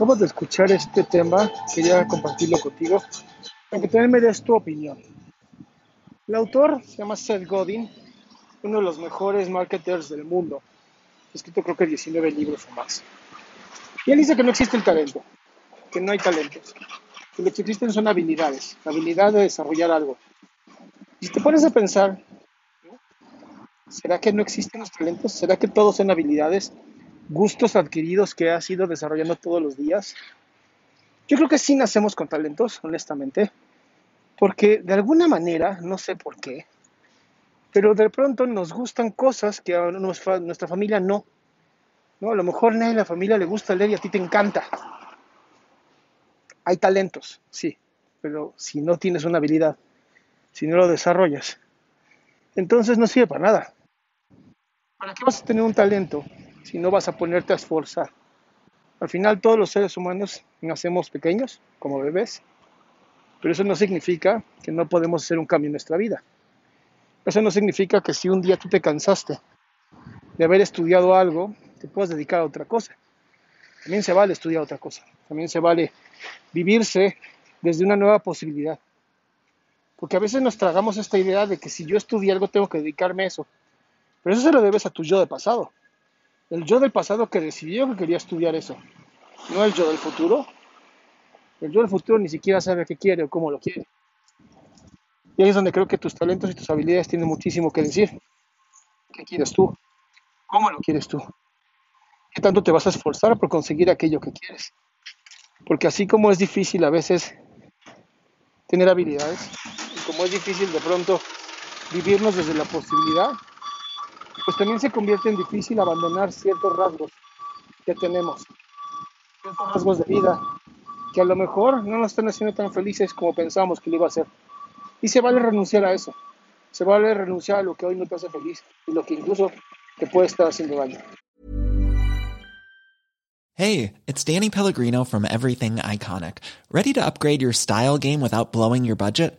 Acabo de escuchar este tema, quería compartirlo contigo, para que también me des tu opinión. El autor se llama Seth Godin, uno de los mejores marketers del mundo. Ha escrito creo que 19 libros o más. Y él dice que no existe el talento, que no hay talentos, que lo que existen son habilidades, la habilidad de desarrollar algo. Y si te pones a pensar, ¿será que no existen los talentos? ¿Será que todos son habilidades, gustos adquiridos que has ido desarrollando todos los días? Yo creo que sí nacemos con talentos, honestamente, porque de alguna manera, no sé por qué, pero de pronto nos gustan cosas que a nuestra familia no. ¿no? A lo mejor a nadie la familia le gusta leer y a ti te encanta. Hay talentos, sí, pero si no tienes una habilidad, si no lo desarrollas, entonces no sirve para nada. ¿Para qué vas a tener un talento si no vas a ponerte a esforzar? Al final todos los seres humanos nacemos pequeños, como bebés, pero eso no significa que no podemos hacer un cambio en nuestra vida. Eso no significa que si un día tú te cansaste de haber estudiado algo, te puedas dedicar a otra cosa. También se vale estudiar otra cosa. También se vale vivirse desde una nueva posibilidad. Porque a veces nos tragamos esta idea de que si yo estudié algo tengo que dedicarme a eso. Pero eso se lo debes a tu yo de pasado. El yo del pasado que decidió que quería estudiar eso. No el yo del futuro. El yo del futuro ni siquiera sabe qué quiere o cómo lo quiere. Y ahí es donde creo que tus talentos y tus habilidades tienen muchísimo que decir. ¿Qué quieres tú? ¿Cómo lo quieres tú? ¿Qué tanto te vas a esforzar por conseguir aquello que quieres? Porque así como es difícil a veces tener habilidades, y como es difícil de pronto vivirnos desde la posibilidad, pues también se convierte en difícil abandonar ciertos rasgos que tenemos, ciertos rasgos de vida, que a lo mejor no nos están haciendo tan felices como pensamos que lo iba a hacer. Y se vale renunciar a eso, se vale renunciar a lo que hoy no te hace feliz y lo que incluso te puede estar haciendo daño. Hey, it's Danny Pellegrino from Everything Iconic. Ready to upgrade your style game without blowing your budget?